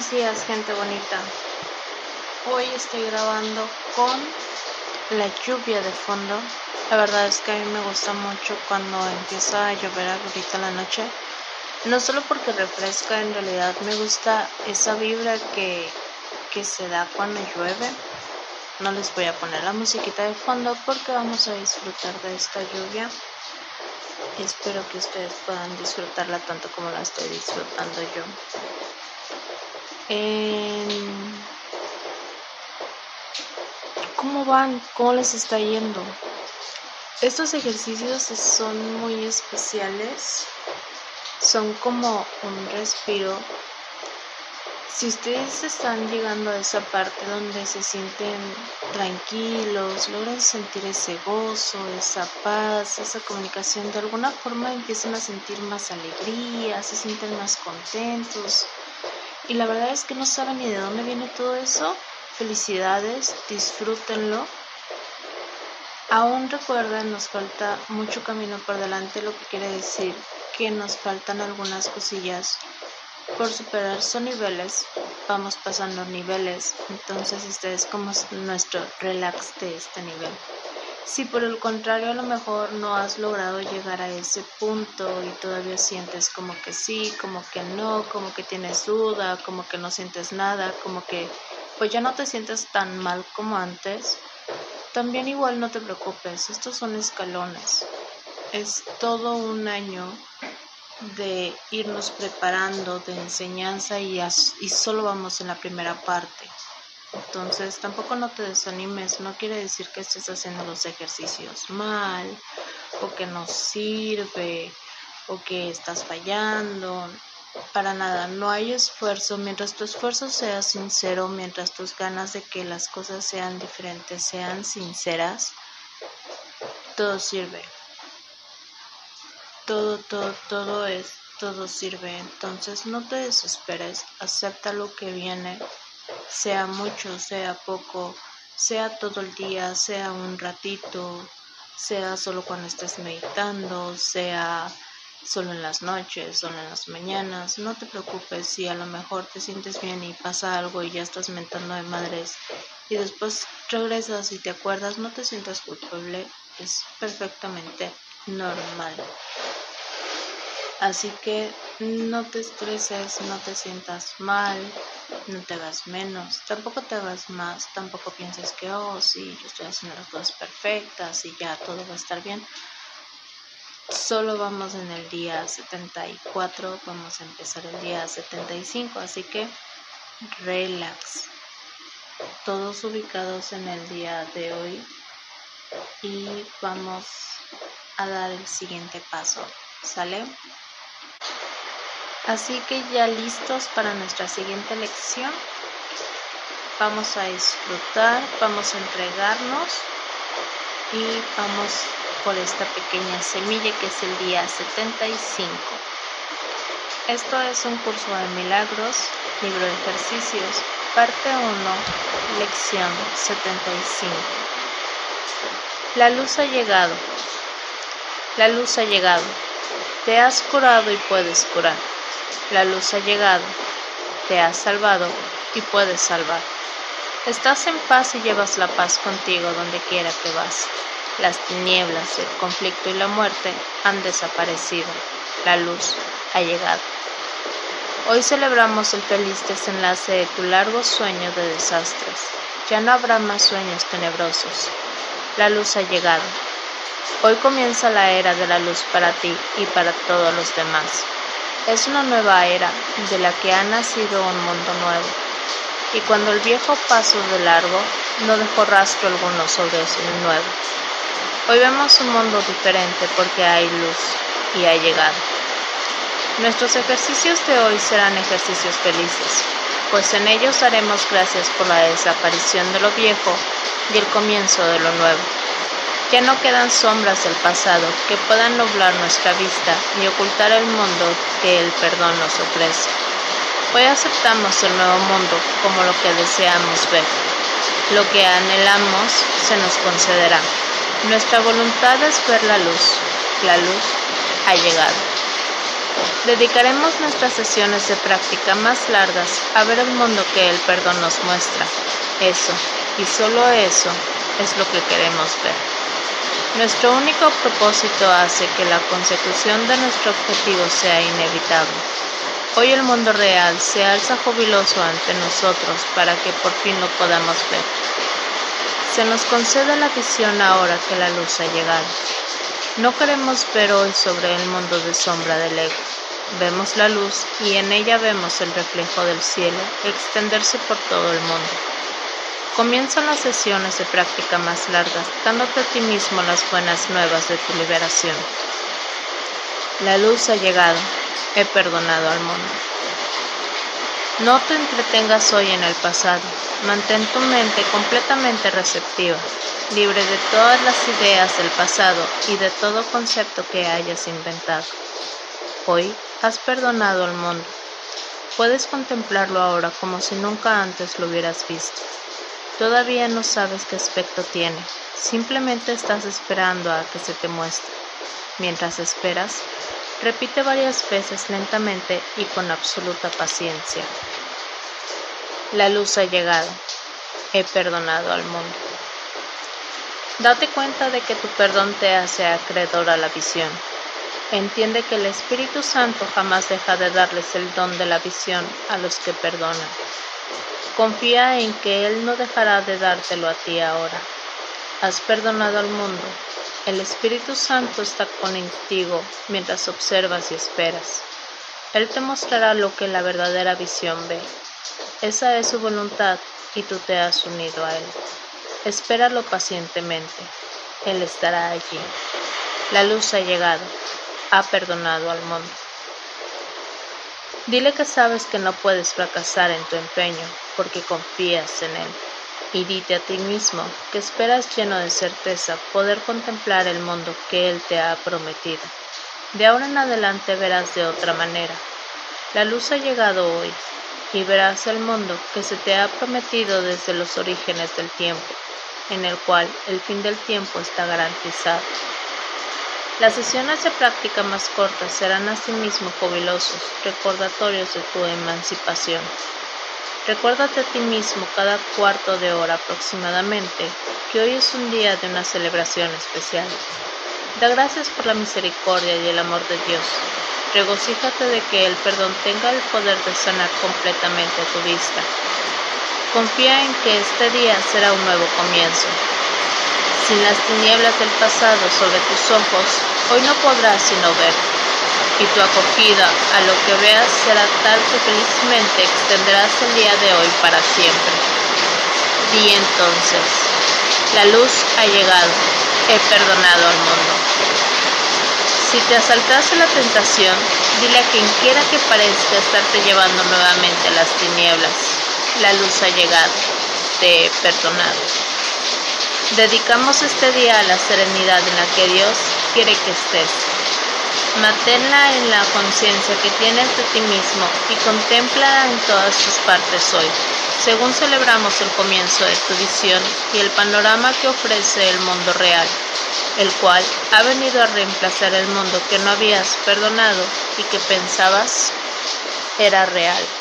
Buenos días, gente bonita. Hoy estoy grabando con la lluvia de fondo. La verdad es que a mí me gusta mucho cuando empieza a llover ahorita en la noche. No solo porque refresca, en realidad me gusta esa vibra que, que se da cuando llueve. No les voy a poner la musiquita de fondo porque vamos a disfrutar de esta lluvia. Espero que ustedes puedan disfrutarla tanto como la estoy disfrutando yo. ¿Cómo van? ¿Cómo les está yendo? Estos ejercicios son muy especiales. Son como un respiro. Si ustedes están llegando a esa parte donde se sienten tranquilos, logran sentir ese gozo, esa paz, esa comunicación, de alguna forma empiezan a sentir más alegría, se sienten más contentos y la verdad es que no saben ni de dónde viene todo eso. Felicidades, disfrútenlo. Aún recuerden, nos falta mucho camino por delante, lo que quiere decir que nos faltan algunas cosillas por superar. Son niveles, vamos pasando niveles, entonces este es como nuestro relax de este nivel. Si por el contrario a lo mejor no has logrado llegar a ese punto y todavía sientes como que sí, como que no, como que tienes duda, como que no sientes nada, como que pues ya no te sientes tan mal como antes, también igual no te preocupes, estos son escalones. Es todo un año de irnos preparando de enseñanza y, y solo vamos en la primera parte. Entonces tampoco no te desanimes, no quiere decir que estés haciendo los ejercicios mal o que no sirve o que estás fallando. Para nada, no hay esfuerzo. Mientras tu esfuerzo sea sincero, mientras tus ganas de que las cosas sean diferentes sean sinceras, todo sirve. Todo, todo, todo es, todo sirve. Entonces no te desesperes, acepta lo que viene sea mucho, sea poco, sea todo el día, sea un ratito, sea solo cuando estés meditando, sea solo en las noches, solo en las mañanas, no te preocupes si a lo mejor te sientes bien y pasa algo y ya estás mentando de madres y después regresas y te acuerdas, no te sientas culpable, es perfectamente normal. Así que no te estreses, no te sientas mal, no te hagas menos, tampoco te hagas más, tampoco pienses que, oh, sí, yo estoy haciendo las cosas perfectas y ya todo va a estar bien. Solo vamos en el día 74, vamos a empezar el día 75, así que relax. Todos ubicados en el día de hoy y vamos a dar el siguiente paso. ¿Sale? Así que ya listos para nuestra siguiente lección. Vamos a disfrutar, vamos a entregarnos y vamos por esta pequeña semilla que es el día 75. Esto es un curso de milagros, libro de ejercicios, parte 1, lección 75. La luz ha llegado. La luz ha llegado. Te has curado y puedes curar. La luz ha llegado, te has salvado y puedes salvar. Estás en paz y llevas la paz contigo donde quiera que vas. Las tinieblas, el conflicto y la muerte han desaparecido. La luz ha llegado. Hoy celebramos el feliz desenlace de tu largo sueño de desastres. Ya no habrá más sueños tenebrosos. La luz ha llegado. Hoy comienza la era de la luz para ti y para todos los demás. Es una nueva era de la que ha nacido un mundo nuevo, y cuando el viejo pasó de largo, no dejó rastro alguno sobre el nuevo. Hoy vemos un mundo diferente porque hay luz y ha llegado. Nuestros ejercicios de hoy serán ejercicios felices, pues en ellos haremos gracias por la desaparición de lo viejo y el comienzo de lo nuevo. Ya no quedan sombras del pasado que puedan nublar nuestra vista y ocultar el mundo que el perdón nos ofrece. Hoy aceptamos el nuevo mundo como lo que deseamos ver. Lo que anhelamos se nos concederá. Nuestra voluntad es ver la luz. La luz ha llegado. Dedicaremos nuestras sesiones de práctica más largas a ver el mundo que el perdón nos muestra. Eso, y solo eso, es lo que queremos ver. Nuestro único propósito hace que la consecución de nuestro objetivo sea inevitable. Hoy el mundo real se alza jubiloso ante nosotros para que por fin lo podamos ver. Se nos concede la visión ahora que la luz ha llegado. No queremos ver hoy sobre el mundo de sombra del ego. Vemos la luz y en ella vemos el reflejo del cielo extenderse por todo el mundo. Comienzan las sesiones de práctica más largas, dándote a ti mismo las buenas nuevas de tu liberación. La luz ha llegado, he perdonado al mundo. No te entretengas hoy en el pasado, mantén tu mente completamente receptiva, libre de todas las ideas del pasado y de todo concepto que hayas inventado. Hoy has perdonado al mundo. Puedes contemplarlo ahora como si nunca antes lo hubieras visto. Todavía no sabes qué aspecto tiene, simplemente estás esperando a que se te muestre. Mientras esperas, repite varias veces lentamente y con absoluta paciencia. La luz ha llegado. He perdonado al mundo. Date cuenta de que tu perdón te hace acreedor a la visión. Entiende que el Espíritu Santo jamás deja de darles el don de la visión a los que perdonan. Confía en que Él no dejará de dártelo a ti ahora. Has perdonado al mundo. El Espíritu Santo está contigo mientras observas y esperas. Él te mostrará lo que la verdadera visión ve. Esa es su voluntad y tú te has unido a Él. Espéralo pacientemente. Él estará allí. La luz ha llegado. Ha perdonado al mundo. Dile que sabes que no puedes fracasar en tu empeño porque confías en Él. Y dite a ti mismo que esperas lleno de certeza poder contemplar el mundo que Él te ha prometido. De ahora en adelante verás de otra manera. La luz ha llegado hoy y verás el mundo que se te ha prometido desde los orígenes del tiempo, en el cual el fin del tiempo está garantizado. Las sesiones de práctica más cortas serán asimismo jubilosos, recordatorios de tu emancipación. Recuérdate a ti mismo cada cuarto de hora aproximadamente que hoy es un día de una celebración especial. Da gracias por la misericordia y el amor de Dios. Regocíjate de que el perdón tenga el poder de sanar completamente tu vista. Confía en que este día será un nuevo comienzo. Sin las tinieblas del pasado sobre tus ojos, hoy no podrás sino ver, y tu acogida a lo que veas será tal que felizmente extenderás el día de hoy para siempre. Di entonces, la luz ha llegado, he perdonado al mundo. Si te asaltase la tentación, dile a quien quiera que parezca estarte llevando nuevamente a las tinieblas, la luz ha llegado, te he perdonado. Dedicamos este día a la serenidad en la que Dios quiere que estés. Manténla en la conciencia que tienes de ti mismo y contempla en todas sus partes hoy, según celebramos el comienzo de tu visión y el panorama que ofrece el mundo real, el cual ha venido a reemplazar el mundo que no habías perdonado y que pensabas era real.